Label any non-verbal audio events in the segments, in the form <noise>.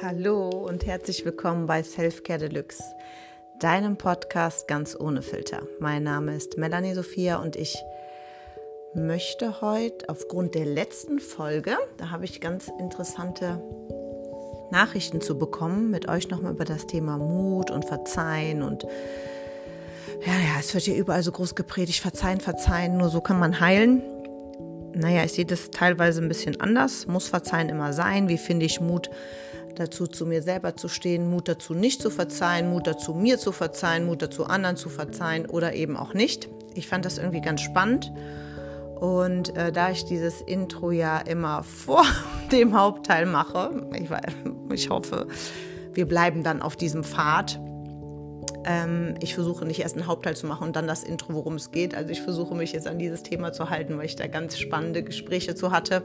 Hallo und herzlich willkommen bei Selfcare Deluxe, deinem Podcast ganz ohne Filter. Mein Name ist Melanie Sophia und ich möchte heute aufgrund der letzten Folge, da habe ich ganz interessante Nachrichten zu bekommen, mit euch nochmal über das Thema Mut und Verzeihen und ja, ja, es wird hier überall so groß gepredigt, verzeihen, verzeihen, nur so kann man heilen. Naja, ich sehe das teilweise ein bisschen anders. Muss Verzeihen immer sein? Wie finde ich Mut dazu, zu mir selber zu stehen, Mut dazu, nicht zu verzeihen, Mut dazu, mir zu verzeihen, Mut dazu, anderen zu verzeihen oder eben auch nicht. Ich fand das irgendwie ganz spannend. Und äh, da ich dieses Intro ja immer <laughs> vor dem Hauptteil mache, ich, <laughs> ich hoffe, wir bleiben dann auf diesem Pfad. Ähm, ich versuche nicht erst einen Hauptteil zu machen und dann das Intro, worum es geht. Also ich versuche mich jetzt an dieses Thema zu halten, weil ich da ganz spannende Gespräche zu hatte.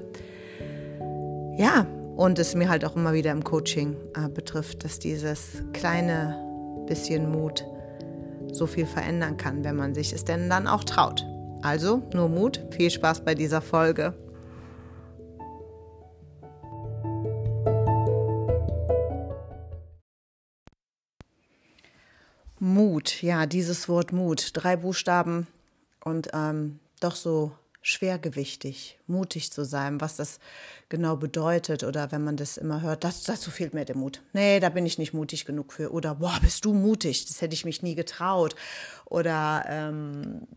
Ja, und es mir halt auch immer wieder im Coaching äh, betrifft, dass dieses kleine bisschen Mut so viel verändern kann, wenn man sich es denn dann auch traut. Also nur Mut, viel Spaß bei dieser Folge. Mut, ja, dieses Wort Mut, drei Buchstaben und ähm, doch so schwergewichtig, mutig zu sein, was das genau bedeutet oder wenn man das immer hört, das, dazu fehlt mir der Mut. Nee, da bin ich nicht mutig genug für. Oder, boah, bist du mutig, das hätte ich mich nie getraut. Oder ähm,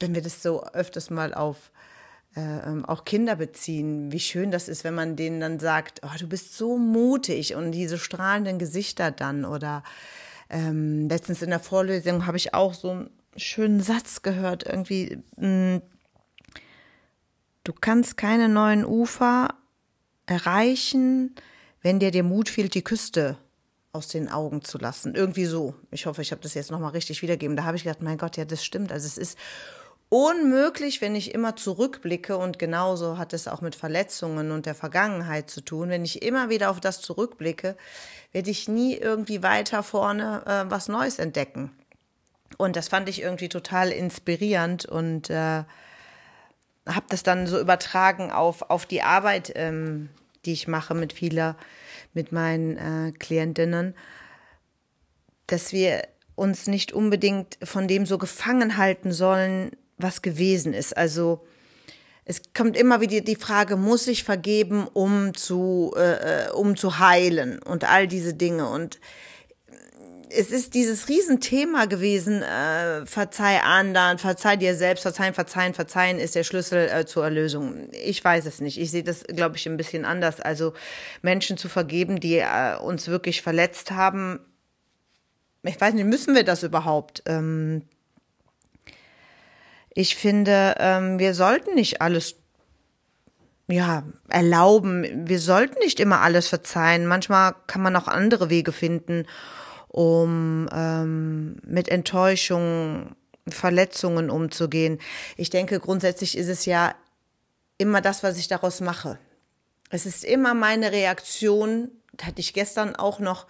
wenn wir das so öfters mal auf äh, ähm, auch Kinder beziehen, wie schön das ist, wenn man denen dann sagt, oh, du bist so mutig und diese strahlenden Gesichter dann. Oder ähm, letztens in der Vorlesung habe ich auch so einen schönen Satz gehört, irgendwie, mh, hm, Du kannst keine neuen Ufer erreichen, wenn dir der Mut fehlt, die Küste aus den Augen zu lassen. Irgendwie so. Ich hoffe, ich habe das jetzt nochmal richtig wiedergeben. Da habe ich gedacht, mein Gott, ja, das stimmt. Also es ist unmöglich, wenn ich immer zurückblicke und genauso hat es auch mit Verletzungen und der Vergangenheit zu tun. Wenn ich immer wieder auf das zurückblicke, werde ich nie irgendwie weiter vorne äh, was Neues entdecken. Und das fand ich irgendwie total inspirierend und äh, habe das dann so übertragen auf, auf die Arbeit, ähm, die ich mache mit vieler, mit meinen äh, Klientinnen, dass wir uns nicht unbedingt von dem so gefangen halten sollen, was gewesen ist. Also es kommt immer wieder die Frage, muss ich vergeben, um zu, äh, äh um zu heilen und all diese Dinge. Und es ist dieses Riesenthema gewesen, äh, verzeih anderen, verzeih dir selbst, verzeihen, verzeihen, verzeihen ist der Schlüssel äh, zur Erlösung. Ich weiß es nicht. Ich sehe das, glaube ich, ein bisschen anders. Also Menschen zu vergeben, die äh, uns wirklich verletzt haben. Ich weiß nicht, müssen wir das überhaupt? Ähm, ich finde, ähm, wir sollten nicht alles ja, erlauben. Wir sollten nicht immer alles verzeihen. Manchmal kann man auch andere Wege finden um ähm, mit Enttäuschungen, Verletzungen umzugehen. Ich denke, grundsätzlich ist es ja immer das, was ich daraus mache. Es ist immer meine Reaktion. Da hatte ich gestern auch noch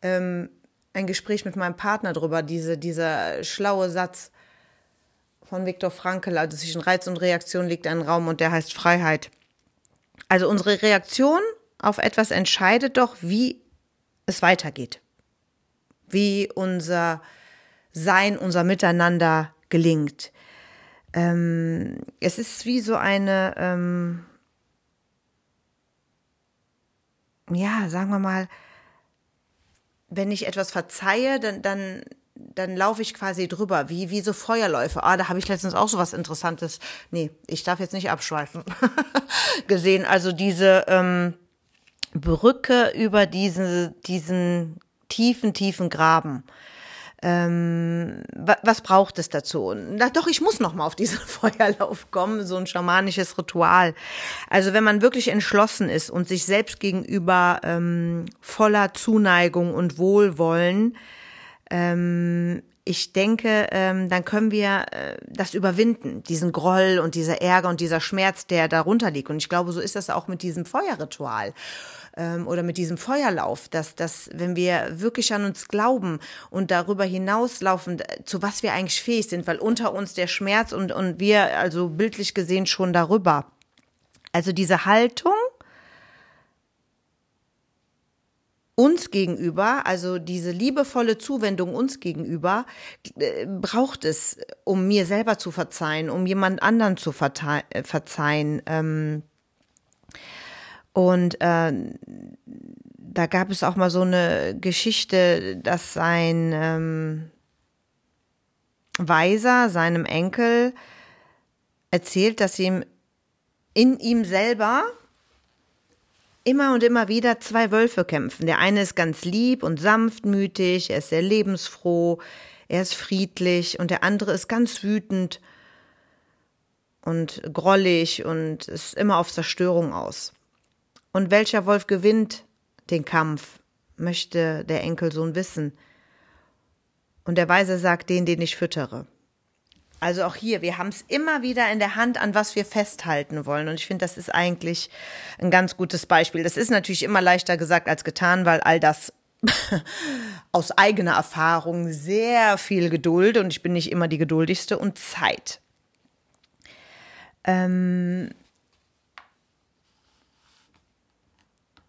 ähm, ein Gespräch mit meinem Partner drüber, diese, dieser schlaue Satz von Viktor Frankl, also zwischen Reiz und Reaktion liegt ein Raum und der heißt Freiheit. Also unsere Reaktion auf etwas entscheidet doch, wie es weitergeht wie unser Sein, unser Miteinander gelingt. Ähm, es ist wie so eine, ähm, ja, sagen wir mal, wenn ich etwas verzeihe, dann, dann, dann laufe ich quasi drüber, wie, wie so Feuerläufe. Ah, da habe ich letztens auch so was Interessantes. Nee, ich darf jetzt nicht abschweifen. <laughs> gesehen. Also diese ähm, Brücke über diese, diesen tiefen, tiefen Graben. Ähm, was braucht es dazu? Na doch, ich muss noch mal auf diesen <laughs> Feuerlauf kommen, so ein schamanisches Ritual. Also wenn man wirklich entschlossen ist und sich selbst gegenüber ähm, voller Zuneigung und Wohlwollen, ähm, ich denke, ähm, dann können wir äh, das überwinden, diesen Groll und dieser Ärger und dieser Schmerz, der darunter liegt. Und ich glaube, so ist das auch mit diesem Feuerritual ähm, oder mit diesem Feuerlauf, dass, dass wenn wir wirklich an uns glauben und darüber hinauslaufen, zu was wir eigentlich fähig sind, weil unter uns der Schmerz und, und wir also bildlich gesehen schon darüber. Also diese Haltung, uns gegenüber, also diese liebevolle Zuwendung uns gegenüber, äh, braucht es, um mir selber zu verzeihen, um jemand anderen zu äh, verzeihen. Ähm, und äh, da gab es auch mal so eine Geschichte, dass sein ähm, Weiser seinem Enkel erzählt, dass ihm in ihm selber immer und immer wieder zwei Wölfe kämpfen. Der eine ist ganz lieb und sanftmütig, er ist sehr lebensfroh, er ist friedlich und der andere ist ganz wütend und grollig und ist immer auf Zerstörung aus. Und welcher Wolf gewinnt den Kampf, möchte der Enkelsohn wissen. Und der Weise sagt, den, den ich füttere. Also auch hier, wir haben es immer wieder in der Hand, an was wir festhalten wollen. Und ich finde, das ist eigentlich ein ganz gutes Beispiel. Das ist natürlich immer leichter gesagt als getan, weil all das <laughs> aus eigener Erfahrung sehr viel Geduld und ich bin nicht immer die geduldigste und Zeit. Ähm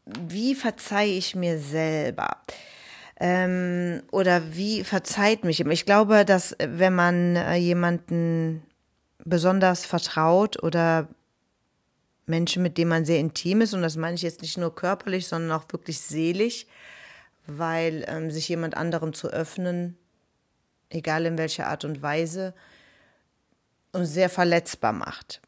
wie verzeihe ich mir selber? Ähm, oder wie verzeiht mich immer. Ich glaube, dass äh, wenn man äh, jemanden besonders vertraut oder Menschen, mit denen man sehr intim ist, und das meine ich jetzt nicht nur körperlich, sondern auch wirklich seelisch, weil ähm, sich jemand anderem zu öffnen, egal in welcher Art und Weise, uns sehr verletzbar macht.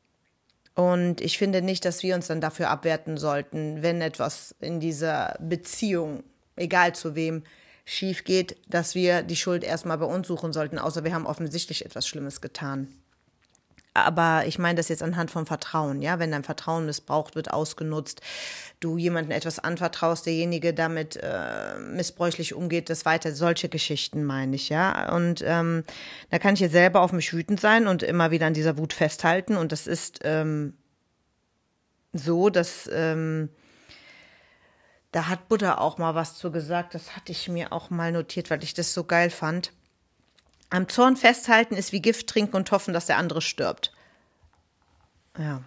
Und ich finde nicht, dass wir uns dann dafür abwerten sollten, wenn etwas in dieser Beziehung egal zu wem, schief geht, dass wir die Schuld erstmal bei uns suchen sollten, außer wir haben offensichtlich etwas Schlimmes getan. Aber ich meine das jetzt anhand von Vertrauen, ja, wenn dein Vertrauen missbraucht wird, ausgenutzt, du jemandem etwas anvertraust, derjenige damit äh, missbräuchlich umgeht, das weiter, solche Geschichten meine ich, ja. Und ähm, da kann ich jetzt selber auf mich wütend sein und immer wieder an dieser Wut festhalten. Und das ist ähm, so, dass ähm, da hat Buddha auch mal was zu gesagt. Das hatte ich mir auch mal notiert, weil ich das so geil fand. Am Zorn festhalten ist wie Gift trinken und hoffen, dass der andere stirbt. Ja.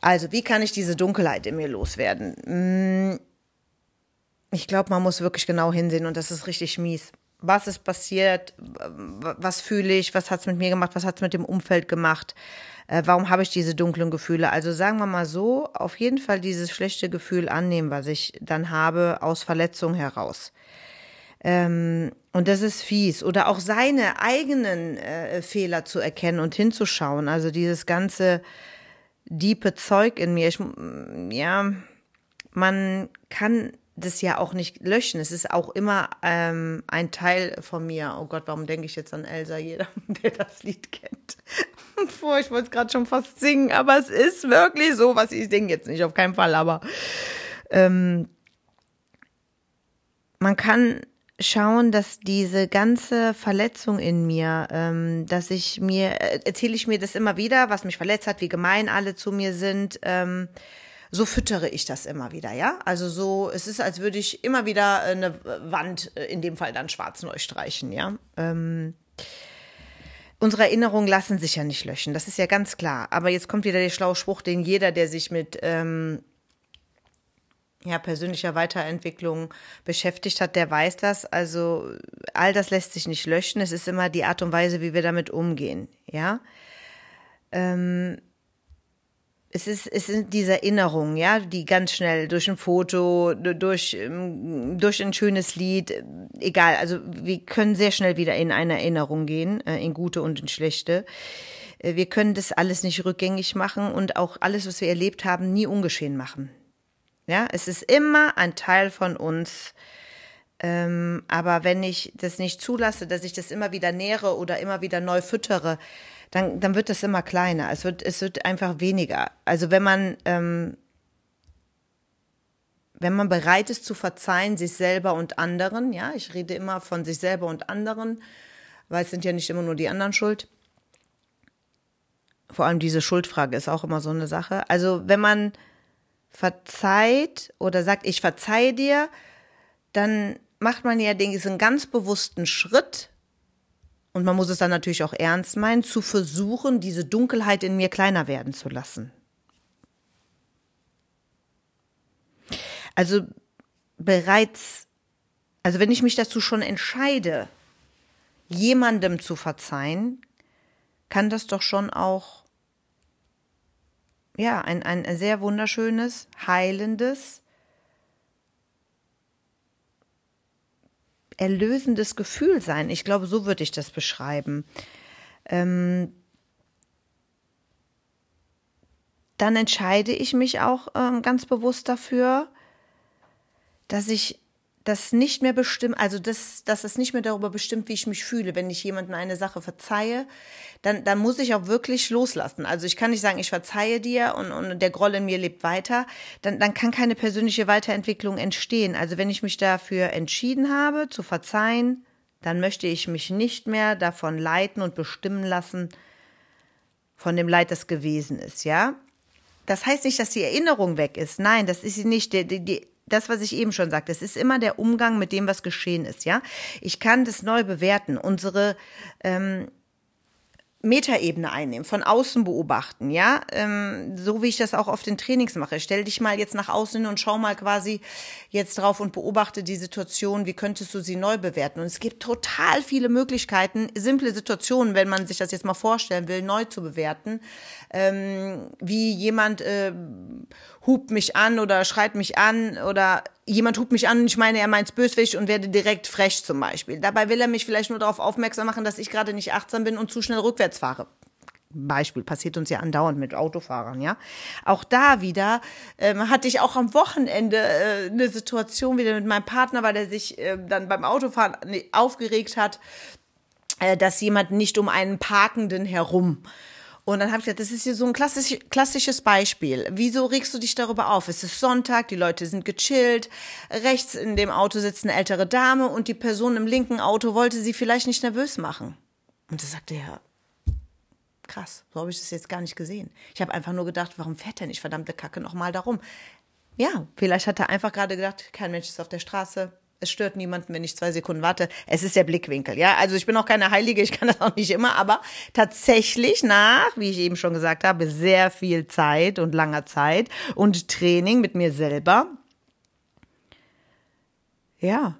Also, wie kann ich diese Dunkelheit in mir loswerden? Hm, ich glaube, man muss wirklich genau hinsehen und das ist richtig mies. Was ist passiert? Was fühle ich? Was hat es mit mir gemacht? Was hat es mit dem Umfeld gemacht? äh, warum habe ich diese dunklen Gefühle? Also sagen wir mal so, auf jeden Fall dieses schlechte Gefühl annehmen, was ich dann habe aus Verletzung heraus. Ähm, und das ist fies. Oder auch seine eigenen äh, Fehler zu erkennen und hinzuschauen. Also dieses ganze diepe Zeug in mir. Ich, ja, man kann das ja auch nicht löschen. Es ist auch immer ähm, ein Teil von mir. Oh Gott, warum denke ich jetzt an Elsa? Jeder, <laughs> der das Lied kennt. <laughs> Vor, ich wollte es gerade schon fast singen, aber es ist wirklich so, was ich singe jetzt nicht, auf keinen Fall, aber ähm, man kann schauen, dass diese ganze Verletzung in mir, ähm, dass ich mir, äh, erzähle ich mir das immer wieder, was mich verletzt hat, wie gemein alle zu mir sind, ähm, so füttere ich das immer wieder, ja. Also so, es ist, als würde ich immer wieder eine Wand, äh, in dem Fall dann schwarz neu streichen, ja. Ähm, unsere Erinnerungen lassen sich ja nicht löschen, das ist ja ganz klar. Aber jetzt kommt wieder der schlaue Spruch, den jeder, der sich mit ähm, ja, persönlicher Weiterentwicklung beschäftigt hat, der weiß das. Also all das lässt sich nicht löschen. Es ist immer die Art und Weise, wie wir damit umgehen. Ja. Ähm, es ist, es sind diese Erinnerungen, ja, die ganz schnell durch ein Foto, durch, ähm, durch ein schönes Lied, egal, also wir können sehr schnell wieder in eine Erinnerung gehen, äh, in gute und in schlechte. Äh, wir können das alles nicht rückgängig machen und auch alles, was wir erlebt haben, nie ungeschehen machen. Ja, es ist immer ein Teil von uns. Ähm, aber wenn ich das nicht zulasse, dass ich das immer wieder nähere oder immer wieder neu füttere, dann, dann wird das immer kleiner. Es wird, es wird einfach weniger. Also wenn man, ähm, wenn man bereit ist zu verzeihen, sich selber und anderen, ja, ich rede immer von sich selber und anderen, weil es sind ja nicht immer nur die anderen schuld. Vor allem diese Schuldfrage ist auch immer so eine Sache. Also wenn man verzeiht oder sagt, ich verzeihe dir, dann macht man ja diesen ganz bewussten Schritt und man muss es dann natürlich auch ernst meinen, zu versuchen, diese Dunkelheit in mir kleiner werden zu lassen. Also bereits, also wenn ich mich dazu schon entscheide, jemandem zu verzeihen, kann das doch schon auch ja, ein, ein sehr wunderschönes, heilendes, erlösendes Gefühl sein. Ich glaube, so würde ich das beschreiben. Ähm, dann entscheide ich mich auch ähm, ganz bewusst dafür, dass ich das nicht mehr bestimmt, also das, dass es nicht mehr darüber bestimmt, wie ich mich fühle. Wenn ich jemandem eine Sache verzeihe, dann, dann muss ich auch wirklich loslassen. Also ich kann nicht sagen, ich verzeihe dir und, und der Groll in mir lebt weiter. Dann, dann kann keine persönliche Weiterentwicklung entstehen. Also wenn ich mich dafür entschieden habe, zu verzeihen, dann möchte ich mich nicht mehr davon leiten und bestimmen lassen, von dem Leid, das gewesen ist, ja. Das heißt nicht, dass die Erinnerung weg ist. Nein, das ist sie nicht. Die, die, das, was ich eben schon sagte, es ist immer der Umgang mit dem, was geschehen ist, ja. Ich kann das neu bewerten. Unsere ähm, Metaebene einnehmen, von außen beobachten, ja, ähm, so wie ich das auch auf den Trainings mache. Stell dich mal jetzt nach außen und schau mal quasi jetzt drauf und beobachte die Situation, wie könntest du sie neu bewerten? Und es gibt total viele Möglichkeiten, simple Situationen, wenn man sich das jetzt mal vorstellen will, neu zu bewerten, ähm, wie jemand äh, hupt mich an oder schreit mich an oder jemand hupt mich an und ich meine, er meint's böswillig und werde direkt frech zum Beispiel. Dabei will er mich vielleicht nur darauf aufmerksam machen, dass ich gerade nicht achtsam bin und zu schnell rückwärts fahre. Beispiel passiert uns ja andauernd mit Autofahrern, ja. Auch da wieder ähm, hatte ich auch am Wochenende äh, eine Situation wieder mit meinem Partner, weil er sich äh, dann beim Autofahren aufgeregt hat, äh, dass jemand nicht um einen Parkenden herum und dann habe ich gesagt, das ist hier so ein klassisch, klassisches Beispiel. Wieso regst du dich darüber auf? Es ist Sonntag, die Leute sind gechillt. Rechts in dem Auto sitzt eine ältere Dame und die Person im linken Auto wollte sie vielleicht nicht nervös machen. Und da sagte er, krass, so habe ich das jetzt gar nicht gesehen. Ich habe einfach nur gedacht, warum fährt er nicht verdammte Kacke nochmal darum? Ja, vielleicht hat er einfach gerade gedacht, kein Mensch ist auf der Straße, es stört niemanden, wenn ich zwei Sekunden warte. Es ist der Blickwinkel, ja. Also ich bin auch keine Heilige, ich kann das auch nicht immer, aber tatsächlich nach, wie ich eben schon gesagt habe, sehr viel Zeit und langer Zeit und Training mit mir selber, ja,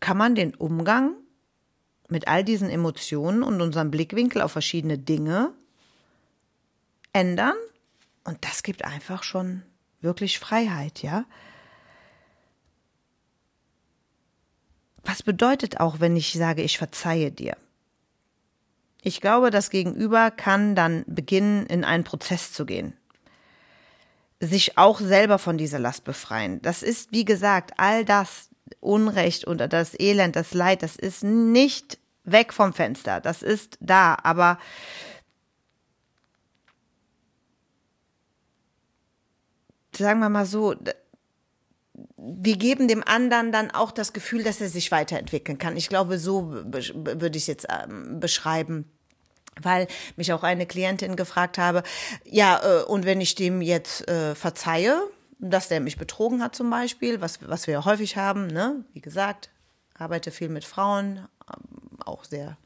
kann man den Umgang mit all diesen Emotionen und unserem Blickwinkel auf verschiedene Dinge ändern. Und das gibt einfach schon wirklich Freiheit, ja. Bedeutet auch, wenn ich sage, ich verzeihe dir? Ich glaube, das Gegenüber kann dann beginnen, in einen Prozess zu gehen. Sich auch selber von dieser Last befreien. Das ist, wie gesagt, all das Unrecht und das Elend, das Leid, das ist nicht weg vom Fenster. Das ist da. Aber sagen wir mal so, wir geben dem anderen dann auch das Gefühl, dass er sich weiterentwickeln kann. Ich glaube, so würde ich es jetzt ähm, beschreiben weil mich auch eine Klientin gefragt habe, ja, äh, und wenn ich dem jetzt äh, verzeihe, dass der mich betrogen hat zum Beispiel, was, was wir häufig haben, ne? wie gesagt, arbeite viel mit Frauen, ähm, auch sehr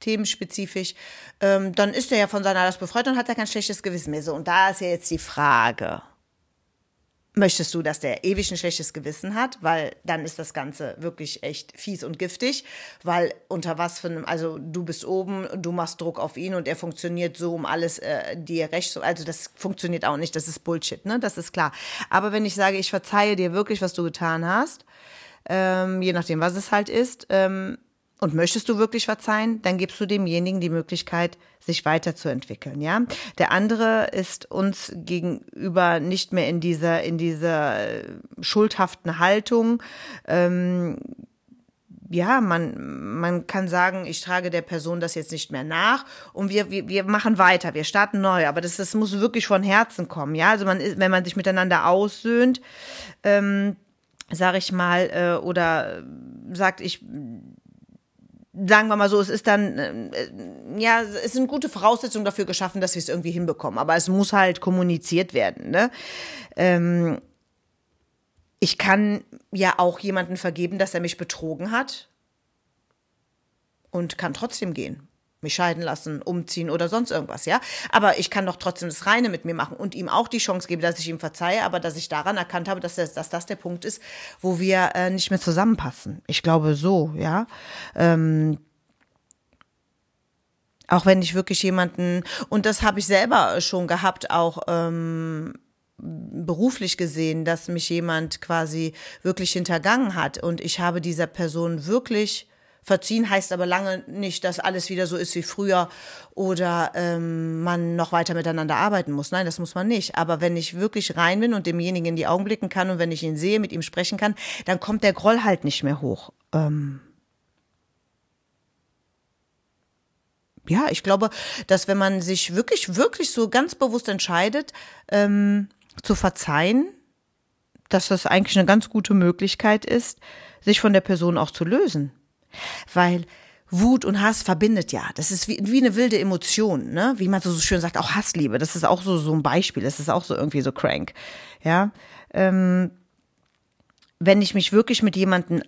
themenspezifisch, ähm, dann ist er ja von seiner Last befreit und hat er kein schlechtes Gewissen mehr. So, und da ist ja jetzt die Frage, Möchtest du, dass der ewig ein schlechtes Gewissen hat, weil dann ist das Ganze wirklich echt fies und giftig, weil unter was für einem, also du bist oben, du machst Druck auf ihn und er funktioniert so, um alles äh, dir recht zu, also das funktioniert auch nicht, das ist Bullshit, ne, das ist klar. Aber wenn ich sage, ich verzeihe dir wirklich, was du getan hast, ähm, je nachdem, was es halt ist, ähm, und möchtest du wirklich verzeihen, dann gibst du demjenigen die Möglichkeit, sich weiterzuentwickeln, ja. Der andere ist uns gegenüber nicht mehr in dieser, in dieser äh, schuldhaften Haltung. Ähm, ja, man, man kann sagen, ich trage der Person das jetzt nicht mehr nach und wir, wir, wir machen weiter, wir starten neu. Aber das, das muss wirklich von Herzen kommen, ja. Also man ist, wenn man sich miteinander aussöhnt, ähm, sag ich mal, äh, oder sagt, ich sagen wir mal so, es ist dann, äh, ja, es sind gute Voraussetzungen dafür geschaffen, dass wir es irgendwie hinbekommen. Aber es muss halt kommuniziert werden. Ne? Ähm, ich kann ja auch jemanden vergeben, dass er mich betrogen hat und kann trotzdem gehen. Mich scheiden lassen, umziehen oder sonst irgendwas, ja. Aber ich kann doch trotzdem das Reine mit mir machen und ihm auch die Chance geben, dass ich ihm verzeihe, aber dass ich daran erkannt habe, dass das, dass das der Punkt ist, wo wir äh, nicht mehr zusammenpassen. Ich glaube so, ja. Ähm, auch wenn ich wirklich jemanden, und das habe ich selber schon gehabt, auch ähm, beruflich gesehen, dass mich jemand quasi wirklich hintergangen hat und ich habe dieser Person wirklich verziehen, heißt aber lange nicht, dass alles wieder so ist wie früher oder ähm, man noch weiter miteinander arbeiten muss. Nein, das muss man nicht. Aber wenn ich wirklich rein bin und demjenigen in die Augen blicken kann und wenn ich ihn sehe, mit ihm sprechen kann, dann kommt der Groll halt nicht mehr hoch. Ähm ja, ich glaube, dass wenn man sich wirklich, wirklich so ganz bewusst entscheidet, ähm, zu verzeihen, dass das eigentlich eine ganz gute Möglichkeit ist, sich von der Person auch zu lösen. Weil Wut und Hass verbindet ja. Das ist wie, wie eine wilde Emotion, ne? Wie man so, schön sagt, auch Hassliebe. Das ist auch so, so ein Beispiel. Das ist auch so irgendwie so crank. Ja. Ähm, wenn ich mich wirklich mit jemandem äh,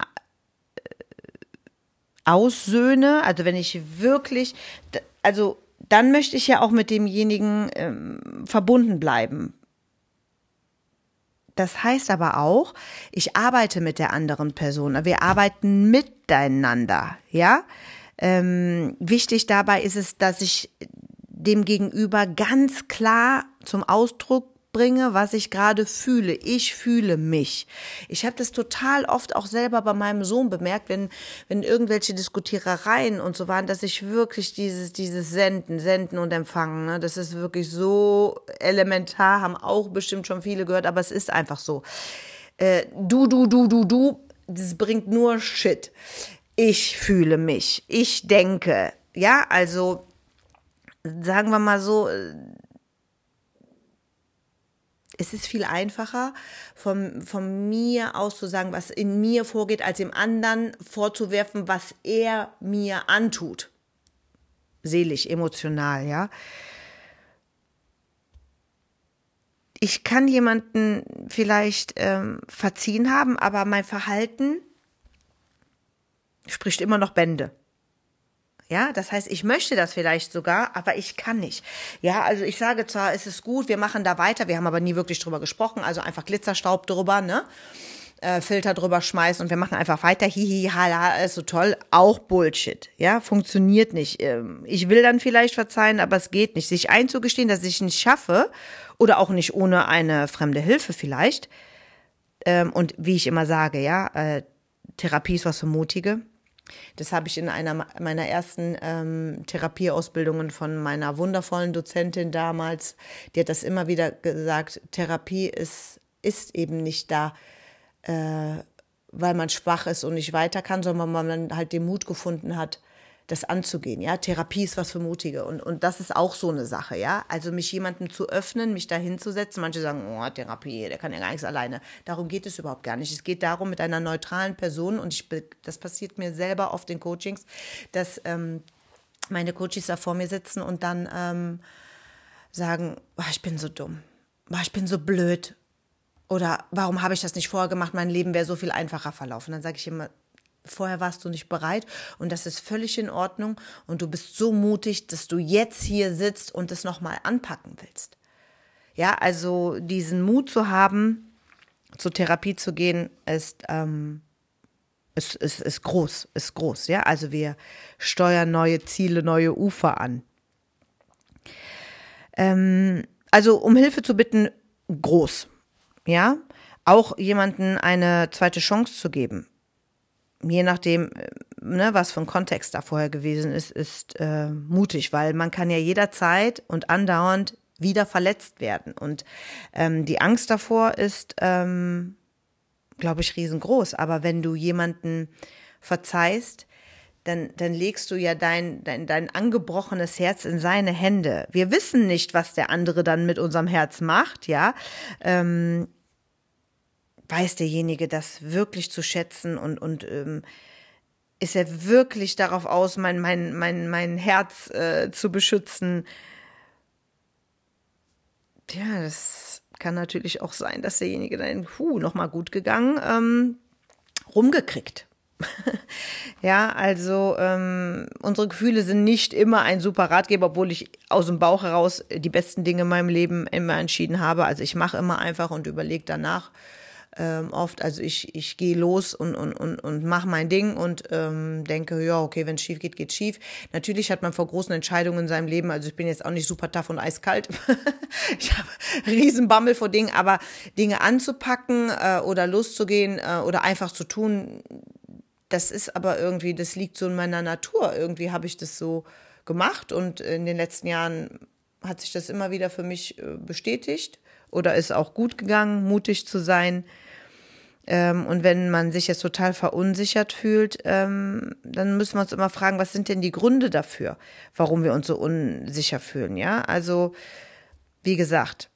aussöhne, also wenn ich wirklich, also dann möchte ich ja auch mit demjenigen ähm, verbunden bleiben. Das heißt aber auch, ich arbeite mit der anderen Person. Wir arbeiten miteinander, ja. Ähm, wichtig dabei ist es, dass ich dem Gegenüber ganz klar zum Ausdruck bringe, was ich gerade fühle. Ich fühle mich. Ich habe das total oft auch selber bei meinem Sohn bemerkt, wenn, wenn irgendwelche Diskutierereien und so waren, dass ich wirklich dieses, dieses Senden, Senden und Empfangen, ne, das ist wirklich so elementar, haben auch bestimmt schon viele gehört, aber es ist einfach so. Äh, du, du, du, du, du, das bringt nur Shit. Ich fühle mich. Ich denke. Ja, also sagen wir mal so, äh, es ist viel einfacher, von, von mir aus zu sagen, was in mir vorgeht, als dem anderen vorzuwerfen, was er mir antut. Seelisch, emotional, ja. Ich kann jemanden vielleicht ähm, verziehen haben, aber mein Verhalten spricht immer noch Bände. Ja, das heißt, ich möchte das vielleicht sogar, aber ich kann nicht. Ja, also ich sage zwar, es ist gut, wir machen da weiter, wir haben aber nie wirklich drüber gesprochen, also einfach Glitzerstaub drüber, ne? Äh, Filter drüber schmeißen und wir machen einfach weiter, hihi, hala, ist so toll, auch Bullshit, ja, funktioniert nicht. Ähm, ich will dann vielleicht verzeihen, aber es geht nicht. Sich einzugestehen, dass ich nicht schaffe oder auch nicht ohne eine fremde Hilfe vielleicht. Ähm, und wie ich immer sage, ja, äh, Therapie ist was für Mutige das habe ich in einer meiner ersten ähm, Therapieausbildungen von meiner wundervollen Dozentin damals. Die hat das immer wieder gesagt, Therapie ist, ist eben nicht da, äh, weil man schwach ist und nicht weiter kann, sondern weil man halt den Mut gefunden hat, das anzugehen. Ja, Therapie ist was für Mutige und, und das ist auch so eine Sache. Ja, also mich jemandem zu öffnen, mich da hinzusetzen. Manche sagen, oh, Therapie, der kann ja gar nichts alleine. Darum geht es überhaupt gar nicht. Es geht darum, mit einer neutralen Person und ich, das passiert mir selber oft in Coachings, dass ähm, meine Coaches da vor mir sitzen und dann ähm, sagen, oh, ich bin so dumm, oh, ich bin so blöd. Oder warum habe ich das nicht vorher gemacht? Mein Leben wäre so viel einfacher verlaufen. Dann sage ich immer, Vorher warst du nicht bereit und das ist völlig in Ordnung und du bist so mutig, dass du jetzt hier sitzt und es nochmal anpacken willst. Ja, also diesen Mut zu haben, zur Therapie zu gehen, ist, ähm, ist, ist, ist groß, ist groß. Ja, also wir steuern neue Ziele, neue Ufer an. Ähm, also um Hilfe zu bitten, groß. Ja, auch jemanden eine zweite Chance zu geben je nachdem, äh, ne, was für ein Kontext da vorher gewesen ist, ist äh, mutig, weil man kann ja jederzeit und andauernd wieder verletzt werden. Und ähm, die Angst davor ist, ähm, glaube ich, riesengroß. Aber wenn du jemanden verzeihst, dann, dann legst du ja dein, dein, dein angebrochenes Herz in seine Hände. Wir wissen nicht, was der andere dann mit unserem Herz macht, ja. Ähm, weiß derjenige das wirklich zu schätzen und, und ähm, ist er wirklich darauf aus, mein, mein, mein, mein Herz äh, zu beschützen? Ja, das kann natürlich auch sein, dass derjenige dann, puh, nochmal gut gegangen, ähm, rumgekriegt. <laughs> ja, also ähm, unsere Gefühle sind nicht immer ein super Ratgeber, obwohl ich aus dem Bauch heraus die besten Dinge in meinem Leben immer entschieden habe. Also ich mache immer einfach und überlege danach ähm, oft. Also ich, ich gehe los und, und, und, und mache mein Ding und ähm, denke, ja, okay, wenn es schief geht, geht schief. Natürlich hat man vor großen Entscheidungen in seinem Leben, also ich bin jetzt auch nicht super tough und eiskalt. <laughs> ich habe riesen Bammel vor Dingen, aber Dinge anzupacken äh, oder loszugehen äh, oder einfach zu tun, das ist aber irgendwie, das liegt so in meiner Natur. Irgendwie habe ich das so gemacht und in den letzten Jahren hat sich das immer wieder für mich äh, bestätigt oder ist auch gut gegangen, mutig zu sein. Ähm, und wenn man sich jetzt total verunsichert fühlt, ähm, dann müssen wir uns immer fragen, was sind denn die Gründe dafür, warum wir uns so unsicher fühlen, ja? Also, wie gesagt,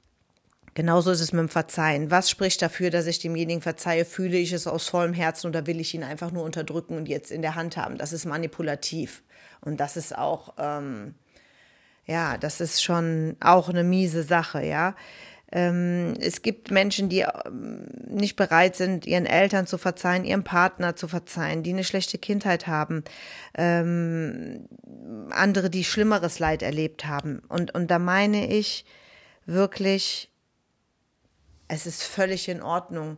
genauso ist es mit dem Verzeihen. Was spricht dafür, dass ich demjenigen verzeihe? Fühle ich es aus vollem Herzen oder will ich ihn einfach nur unterdrücken und jetzt in der Hand haben? Das ist manipulativ. Und das ist auch, ähm, ja, das ist schon auch eine miese Sache, ja. Ähm, es gibt Menschen, die ähm, nicht bereit sind, ihren Eltern zu verzeihen, ihrem Partner zu verzeihen, die eine schlechte Kindheit haben, ähm, andere, die schlimmeres Leid erlebt haben. Und, und da meine ich wirklich, es ist völlig in Ordnung,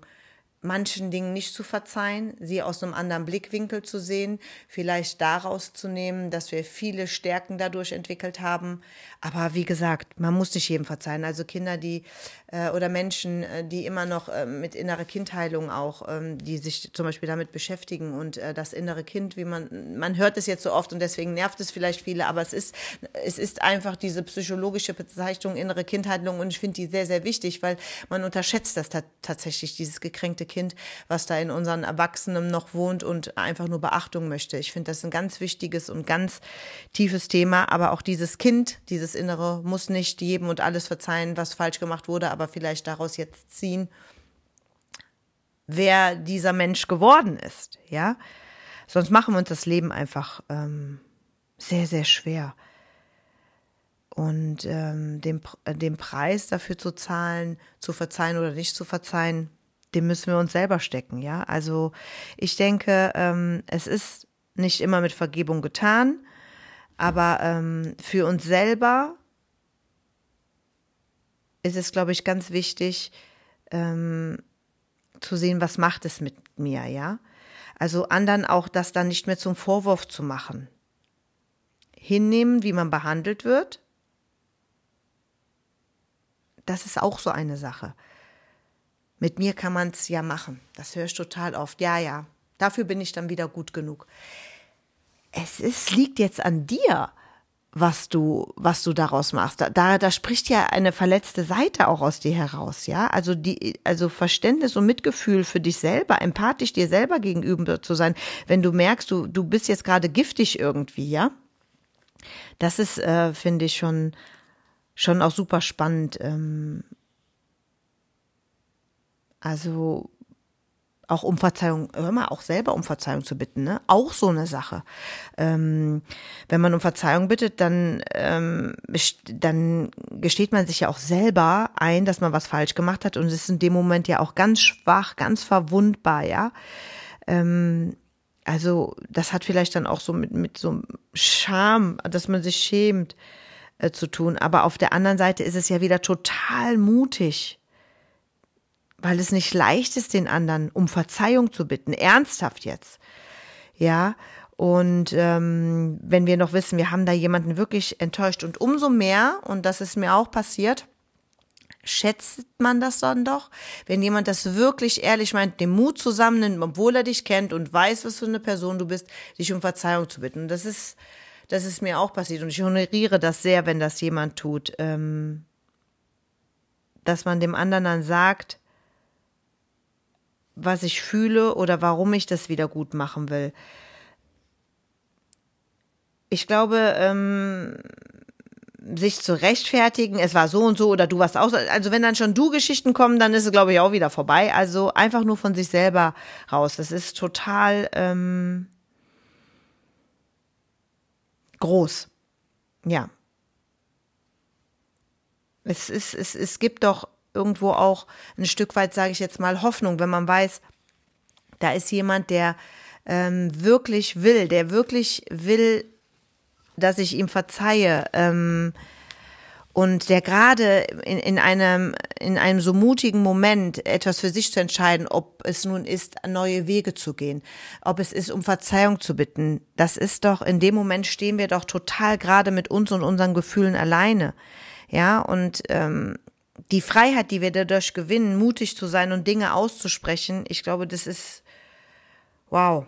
manchen Dingen nicht zu verzeihen, sie aus einem anderen Blickwinkel zu sehen, vielleicht daraus zu nehmen, dass wir viele Stärken dadurch entwickelt haben. Aber wie gesagt, man muss nicht jedem verzeihen. Also Kinder, die äh, oder Menschen, äh, die immer noch äh, mit innerer Kindheilung auch, ähm, die sich zum Beispiel damit beschäftigen und das innere Kind, wie man, man hört es jetzt so oft und deswegen nervt es vielleicht viele, aber es ist, es ist einfach diese psychologische Bezeichnung innere Kindheilung und ich finde die sehr, sehr wichtig, weil man unterschätzt das tatsächlich, dieses gekränkte Kind, was da in unseren Erwachsenen noch wohnt und einfach nur Beachtung möchte. Ich finde das ein ganz wichtiges und ganz tiefes Thema, aber auch dieses Kind, dieses Innere muss nicht jedem und alles verzeihen, was falsch gemacht wurde, aber vielleicht daraus jetzt ziehen, wer dieser Mensch geworden ist, ja. Sonst machen wir uns das Leben einfach ähm, sehr, sehr schwer. Und ähm, den, äh, den Preis dafür zu zahlen, zu verzeihen oder nicht zu verzeihen, den müssen wir uns selber stecken, ja. Also ich denke, ähm, es ist nicht immer mit Vergebung getan, aber ähm, für uns selber ist es, glaube ich, ganz wichtig ähm, zu sehen, was macht es mit mir, ja. Also anderen auch das dann nicht mehr zum Vorwurf zu machen. Hinnehmen, wie man behandelt wird. Das ist auch so eine Sache. Mit mir kann man es ja machen. Das höre ich total oft. Ja, ja, dafür bin ich dann wieder gut genug. Es ist, liegt jetzt an dir was du, was du daraus machst. Da, da spricht ja eine verletzte Seite auch aus dir heraus, ja. Also die, also Verständnis und Mitgefühl für dich selber, empathisch dir selber gegenüber zu sein, wenn du merkst, du, du bist jetzt gerade giftig irgendwie, ja. Das ist, äh, finde ich schon, schon auch super spannend. Ähm, also auch um Verzeihung, hör mal, auch selber um Verzeihung zu bitten, ne? Auch so eine Sache. Ähm, wenn man um Verzeihung bittet, dann, ähm, dann gesteht man sich ja auch selber ein, dass man was falsch gemacht hat und ist in dem Moment ja auch ganz schwach, ganz verwundbar, ja. Ähm, also das hat vielleicht dann auch so mit, mit so Scham, dass man sich schämt, äh, zu tun. Aber auf der anderen Seite ist es ja wieder total mutig, weil es nicht leicht ist, den anderen um Verzeihung zu bitten, ernsthaft jetzt. Ja, und ähm, wenn wir noch wissen, wir haben da jemanden wirklich enttäuscht und umso mehr, und das ist mir auch passiert, schätzt man das dann doch, wenn jemand das wirklich ehrlich meint, den Mut zusammennimmt, obwohl er dich kennt und weiß, was für eine Person du bist, dich um Verzeihung zu bitten. Und das ist, das ist mir auch passiert und ich honoriere das sehr, wenn das jemand tut, ähm, dass man dem anderen dann sagt, was ich fühle oder warum ich das wieder gut machen will. Ich glaube, ähm, sich zu rechtfertigen, es war so und so oder du warst auch, also wenn dann schon du Geschichten kommen, dann ist es glaube ich auch wieder vorbei. Also einfach nur von sich selber raus. Das ist total ähm, groß. Ja. Es ist, es, es gibt doch irgendwo auch ein Stück weit, sage ich jetzt mal, Hoffnung, wenn man weiß, da ist jemand, der ähm, wirklich will, der wirklich will, dass ich ihm verzeihe, ähm, und der gerade in, in, einem, in einem so mutigen Moment etwas für sich zu entscheiden, ob es nun ist, neue Wege zu gehen, ob es ist, um Verzeihung zu bitten, das ist doch, in dem Moment stehen wir doch total gerade mit uns und unseren Gefühlen alleine. Ja, und ähm, die Freiheit, die wir dadurch gewinnen, mutig zu sein und Dinge auszusprechen, ich glaube, das ist wow.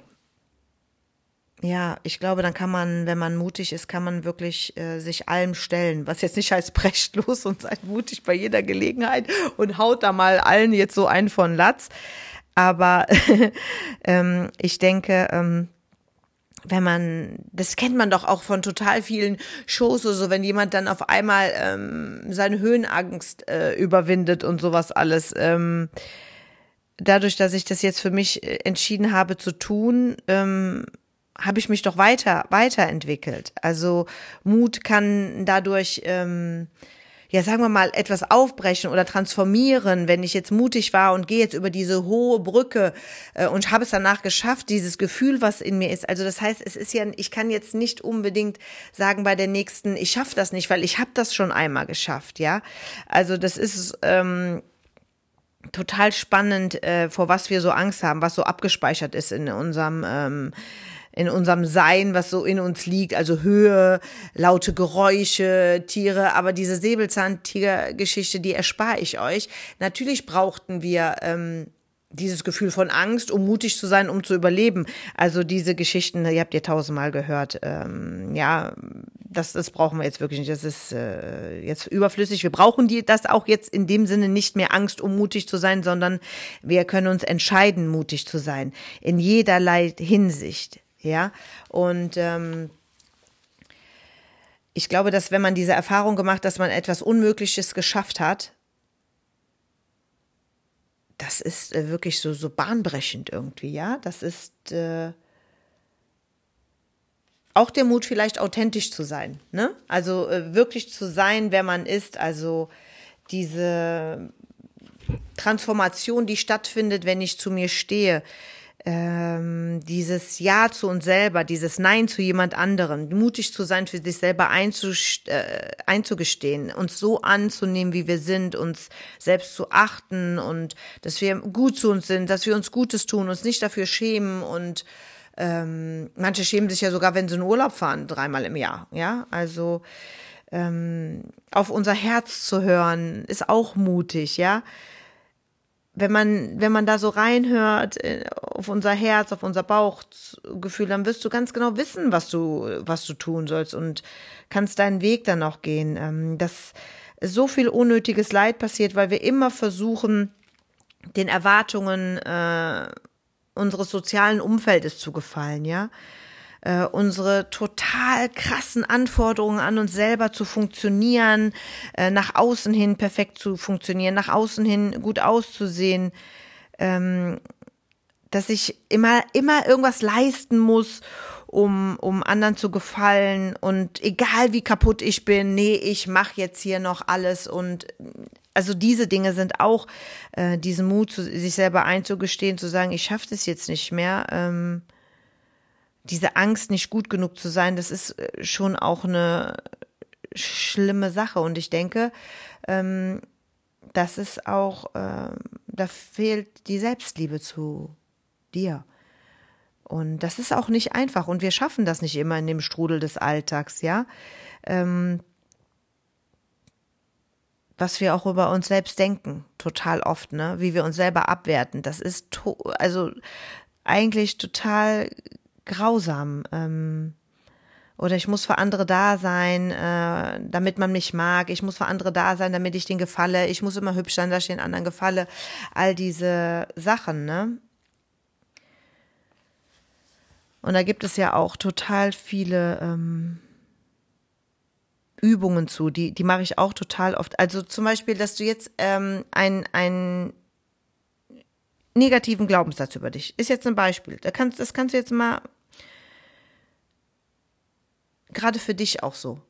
Ja, ich glaube, dann kann man, wenn man mutig ist, kann man wirklich äh, sich allem stellen. Was jetzt nicht heißt, <laughs> brecht los und seid mutig bei jeder Gelegenheit und haut da mal allen jetzt so einen von Latz. Aber <laughs> ähm, ich denke, ähm, wenn man, das kennt man doch auch von total vielen Shows, so wenn jemand dann auf einmal ähm, seine Höhenangst äh, überwindet und sowas alles. Ähm, dadurch, dass ich das jetzt für mich äh, entschieden habe zu tun, ähm, habe ich mich doch weiter weiterentwickelt. Also Mut kann dadurch ähm, ja, sagen wir mal, etwas aufbrechen oder transformieren, wenn ich jetzt mutig war und gehe jetzt über diese hohe Brücke äh, und habe es danach geschafft, dieses Gefühl, was in mir ist. Also das heißt, es ist ja, ich kann jetzt nicht unbedingt sagen bei der nächsten, ich schaffe das nicht, weil ich habe das schon einmal geschafft, ja. Also das ist ähm, total spannend, äh, vor was wir so Angst haben, was so abgespeichert ist in unserem ähm, in unserem Sein, was so in uns liegt, also Höhe, laute Geräusche, Tiere, aber diese Säbelzahntiger-Geschichte, die erspare ich euch. Natürlich brauchten wir ähm, dieses Gefühl von Angst, um mutig zu sein, um zu überleben. Also diese Geschichten, ihr habt ihr tausendmal gehört. Ähm, ja, das, das brauchen wir jetzt wirklich nicht. Das ist äh, jetzt überflüssig. Wir brauchen die, das auch jetzt in dem Sinne nicht mehr Angst, um mutig zu sein, sondern wir können uns entscheiden, mutig zu sein. In jederlei Hinsicht. Ja, und ähm, ich glaube, dass wenn man diese Erfahrung gemacht, dass man etwas Unmögliches geschafft hat, das ist äh, wirklich so, so bahnbrechend irgendwie, ja. Das ist äh, auch der Mut, vielleicht authentisch zu sein, ne? Also äh, wirklich zu sein, wer man ist, also diese Transformation, die stattfindet, wenn ich zu mir stehe, ähm, dieses Ja zu uns selber, dieses Nein zu jemand anderem, mutig zu sein, für sich selber äh, einzugestehen, uns so anzunehmen, wie wir sind, uns selbst zu achten und dass wir gut zu uns sind, dass wir uns Gutes tun, uns nicht dafür schämen und ähm, manche schämen sich ja sogar, wenn sie in Urlaub fahren, dreimal im Jahr. Ja, also ähm, auf unser Herz zu hören, ist auch mutig, ja wenn man, wenn man da so reinhört äh, auf unser Herz, auf unser Bauchgefühl, dann wirst du ganz genau wissen, was du, was du tun sollst und kannst deinen Weg dann auch gehen. Ähm, dass so viel unnötiges Leid passiert, weil wir immer versuchen, den Erwartungen äh, unseres sozialen Umfeldes zu gefallen, ja äh, unsere total krassen Anforderungen an uns selber zu funktionieren, äh, nach außen hin perfekt zu funktionieren, nach außen hin gut auszusehen, ähm, dass ich immer, immer irgendwas leisten muss, um, um anderen zu gefallen und egal wie kaputt ich bin, nee, ich mache jetzt hier noch alles und also diese Dinge sind auch äh, diesen Mut, zu, sich selber einzugestehen, zu sagen, ich schaffe das jetzt nicht mehr. Ähm, diese Angst, nicht gut genug zu sein, das ist äh, schon auch eine schlimme Sache. Und ich denke, ähm, das ist auch, äh, da fehlt die Selbstliebe zu dir. Und das ist auch nicht einfach. Und wir schaffen das nicht immer in dem Strudel des Alltags, ja. Ähm, was wir auch über uns selbst denken, total oft, ne? Wie wir uns selber abwerten. Das ist also eigentlich total grausam. Ähm, oder ich muss für andere da sein, äh, damit man mich mag. Ich muss für andere da sein, damit ich denen gefalle. Ich muss immer hübsch sein, dass ich den anderen gefalle. All diese Sachen, ne? Und da gibt es ja auch total viele ähm, Übungen zu, die, die mache ich auch total oft. Also zum Beispiel, dass du jetzt ähm, ein, ein negativen Glaubenssatz über dich. Ist jetzt ein Beispiel. Da kannst, das kannst du jetzt mal gerade für dich auch so.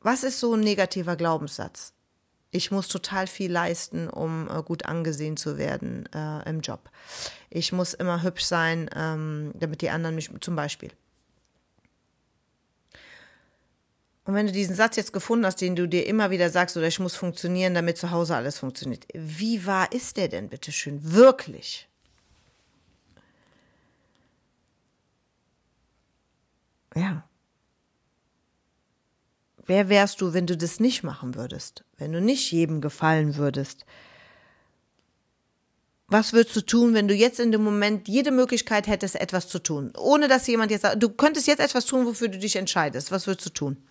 Was ist so ein negativer Glaubenssatz? Ich muss total viel leisten, um äh, gut angesehen zu werden äh, im Job. Ich muss immer hübsch sein, ähm, damit die anderen mich zum Beispiel. Und wenn du diesen Satz jetzt gefunden hast, den du dir immer wieder sagst, oder ich muss funktionieren, damit zu Hause alles funktioniert, wie wahr ist der denn bitteschön? Wirklich? Ja. Wer wärst du, wenn du das nicht machen würdest? Wenn du nicht jedem gefallen würdest? Was würdest du tun, wenn du jetzt in dem Moment jede Möglichkeit hättest, etwas zu tun? Ohne dass jemand jetzt sagt, du könntest jetzt etwas tun, wofür du dich entscheidest. Was würdest du tun?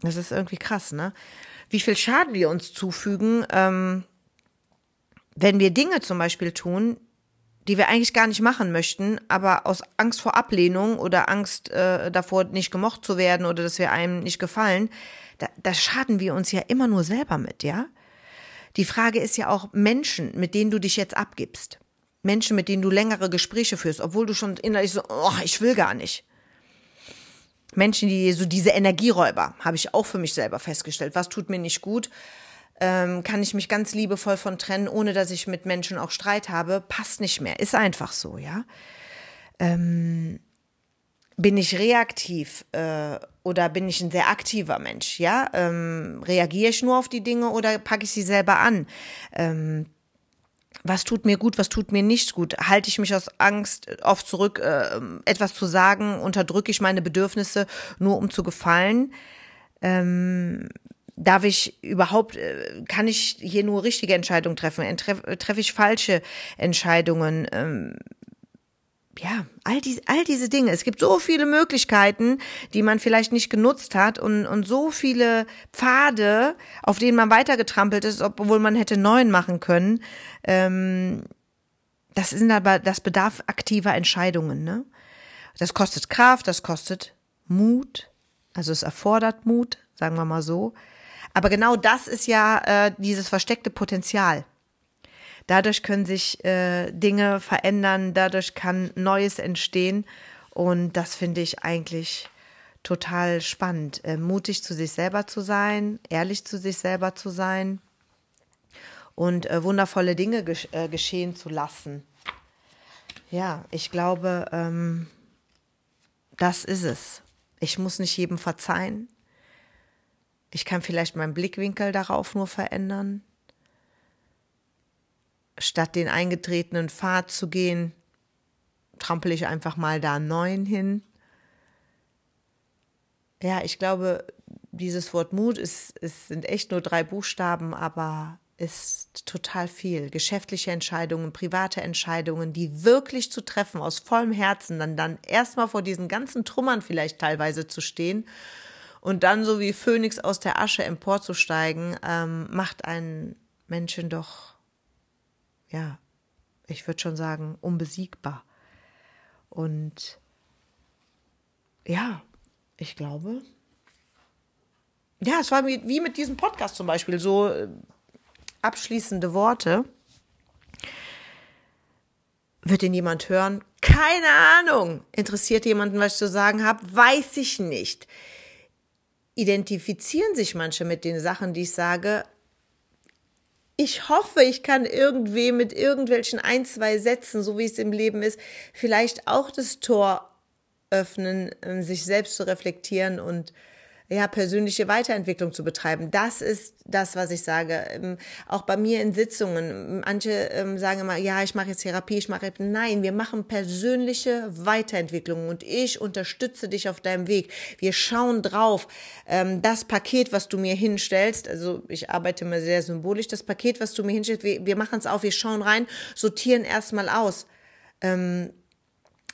Das ist irgendwie krass, ne? Wie viel Schaden wir uns zufügen, ähm, wenn wir Dinge zum Beispiel tun, die wir eigentlich gar nicht machen möchten, aber aus Angst vor Ablehnung oder Angst äh, davor, nicht gemocht zu werden oder dass wir einem nicht gefallen, da, da schaden wir uns ja immer nur selber mit, ja? Die Frage ist ja auch Menschen, mit denen du dich jetzt abgibst. Menschen, mit denen du längere Gespräche führst, obwohl du schon innerlich so, oh, ich will gar nicht. Menschen, die so diese Energieräuber, habe ich auch für mich selber festgestellt. Was tut mir nicht gut? Ähm, kann ich mich ganz liebevoll von trennen, ohne dass ich mit Menschen auch Streit habe, passt nicht mehr. Ist einfach so, ja. Ähm, bin ich reaktiv äh, oder bin ich ein sehr aktiver Mensch, ja? Ähm, reagiere ich nur auf die Dinge oder packe ich sie selber an? Ähm, was tut mir gut, was tut mir nicht gut? Halte ich mich aus Angst oft zurück, äh, etwas zu sagen? Unterdrücke ich meine Bedürfnisse nur um zu gefallen? Ähm, darf ich überhaupt, äh, kann ich hier nur richtige Entscheidungen treffen? Treffe treff ich falsche Entscheidungen? Ähm, ja, all diese, all diese Dinge. Es gibt so viele Möglichkeiten, die man vielleicht nicht genutzt hat und, und so viele Pfade, auf denen man weitergetrampelt ist, obwohl man hätte neuen machen können. Ähm, das sind aber, das bedarf aktiver Entscheidungen, ne? Das kostet Kraft, das kostet Mut. Also es erfordert Mut, sagen wir mal so. Aber genau das ist ja äh, dieses versteckte Potenzial. Dadurch können sich äh, Dinge verändern, dadurch kann Neues entstehen. Und das finde ich eigentlich total spannend. Äh, mutig zu sich selber zu sein, ehrlich zu sich selber zu sein und äh, wundervolle Dinge gesch äh, geschehen zu lassen. Ja, ich glaube, ähm, das ist es. Ich muss nicht jedem verzeihen. Ich kann vielleicht meinen Blickwinkel darauf nur verändern. Statt den eingetretenen Pfad zu gehen, trampel ich einfach mal da einen neuen hin. Ja, ich glaube, dieses Wort Mut ist, es sind echt nur drei Buchstaben, aber ist total viel. Geschäftliche Entscheidungen, private Entscheidungen, die wirklich zu treffen, aus vollem Herzen, dann, dann erstmal vor diesen ganzen Trümmern vielleicht teilweise zu stehen und dann so wie Phönix aus der Asche emporzusteigen, ähm, macht einen Menschen doch, ja, ich würde schon sagen, unbesiegbar. Und ja, ich glaube, ja, es war wie, mit diesem Podcast zum Beispiel, so äh, abschließende Worte. Wird den jemand hören? Keine Ahnung. Interessiert jemanden, was ich zu sagen habe? Weiß ich nicht identifizieren sich manche mit den Sachen, die ich sage. Ich hoffe, ich kann irgendwem mit irgendwelchen ein, zwei Sätzen, so wie es im Leben ist, vielleicht auch das Tor öffnen, ähm, sich selbst zu reflektieren und ja, persönliche Weiterentwicklung zu betreiben. Das ist das, was ich sage. Ähm, auch bei mir in Sitzungen. Manche ähm, sagen immer, ja, ich mache jetzt Therapie, ich mache nein, wir machen persönliche Weiterentwicklung und ich unterstütze dich auf deinem Weg. Wir schauen drauf. Ähm, das Paket, was du mir hinstellst, also ich arbeite immer sehr symbolisch, das Paket, was du mir hinstellst, wir, machen es auf, wir schauen rein, sortieren erstmal aus.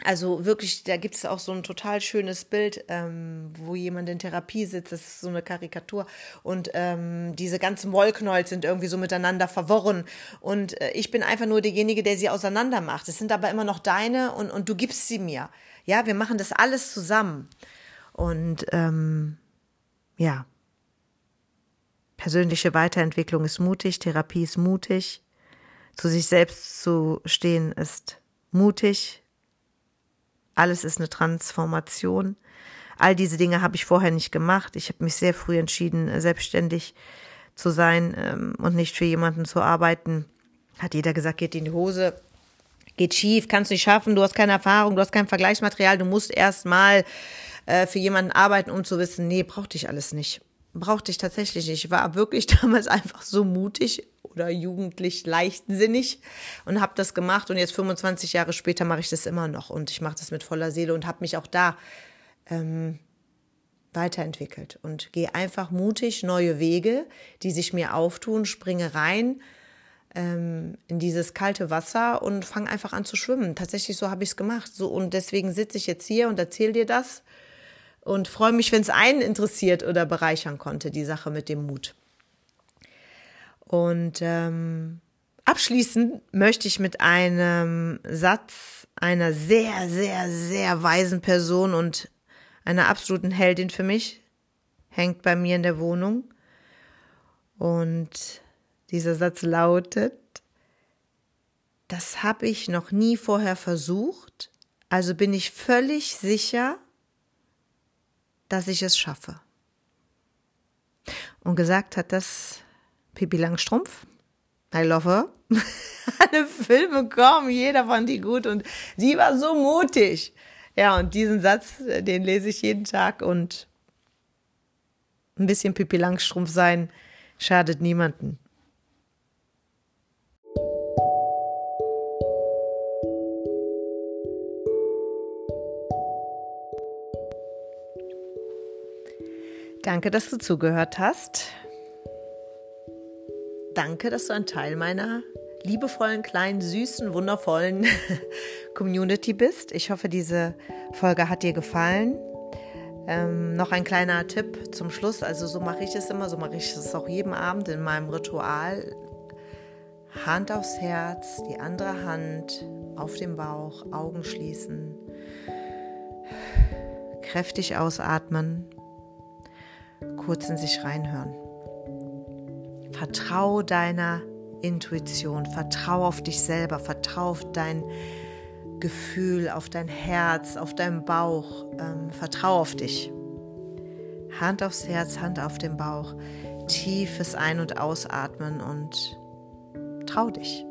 Also wirklich, da gibt es auch so ein total schönes Bild, ähm, wo jemand in Therapie sitzt. Das ist so eine Karikatur. Und ähm, diese ganzen Wollknäuel sind irgendwie so miteinander verworren. Und äh, ich bin einfach nur derjenige, der sie auseinander macht. Es sind aber immer noch deine und, und du gibst sie mir. Ja, wir machen das alles zusammen. Und ähm, ja, persönliche Weiterentwicklung ist mutig, Therapie ist mutig, zu sich selbst zu stehen ist mutig alles ist eine Transformation. All diese Dinge habe ich vorher nicht gemacht. Ich habe mich sehr früh entschieden, selbstständig zu sein ähm, und nicht für jemanden zu arbeiten. Hat jeder gesagt, geht in die Hose, geht schief, kannst nicht schaffen, du hast keine Erfahrung, du hast kein Vergleichsmaterial, du musst erst mal äh, für jemanden arbeiten, um zu wissen, nee, brauchte ich alles nicht. Brauchte ich tatsächlich nicht. Ich war wirklich <laughs> damals einfach so mutig oder jugendlich leichtsinnig und habe das gemacht und jetzt 25 Jahre später mache ich das immer noch und ich mache das mit voller Seele und habe mich auch da ähm, weiterentwickelt und gehe einfach mutig neue Wege, die sich mir auftun, springe rein ähm, in dieses kalte Wasser und fange einfach an zu schwimmen. Tatsächlich so habe ich es gemacht. So und deswegen sitze ich jetzt hier und erzähle dir das und freue mich, wenn es einen interessiert oder bereichern konnte, die Sache mit dem Mut. Und ähm, abschließen möchte ich mit einem Satz einer sehr, sehr, sehr weisen Person und einer absoluten Heldin für mich, hängt bei mir in der Wohnung. Und dieser Satz lautet, das habe ich noch nie vorher versucht, also bin ich völlig sicher, dass ich es schaffe. Und gesagt hat das Pippi Langstrumpf. I love her. <laughs> Alle Filme kommen, jeder fand die gut und sie war so mutig. Ja, und diesen Satz, den lese ich jeden Tag und ein bisschen Pippi Langstrumpf sein schadet niemanden. Danke, dass du zugehört hast. Danke, dass du ein Teil meiner liebevollen, kleinen, süßen, wundervollen <laughs> Community bist. Ich hoffe, diese Folge hat dir gefallen. Ähm, noch ein kleiner Tipp zum Schluss. Also so mache ich es immer, so mache ich es auch jeden Abend in meinem Ritual. Hand aufs Herz, die andere Hand auf dem Bauch, Augen schließen, kräftig ausatmen kurz in sich reinhören. Vertrau deiner Intuition, vertrau auf dich selber, vertrau auf dein Gefühl, auf dein Herz, auf deinen Bauch, ähm, vertrau auf dich. Hand aufs Herz, Hand auf den Bauch, tiefes Ein- und Ausatmen und trau dich.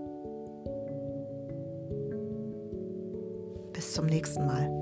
Bis zum nächsten Mal.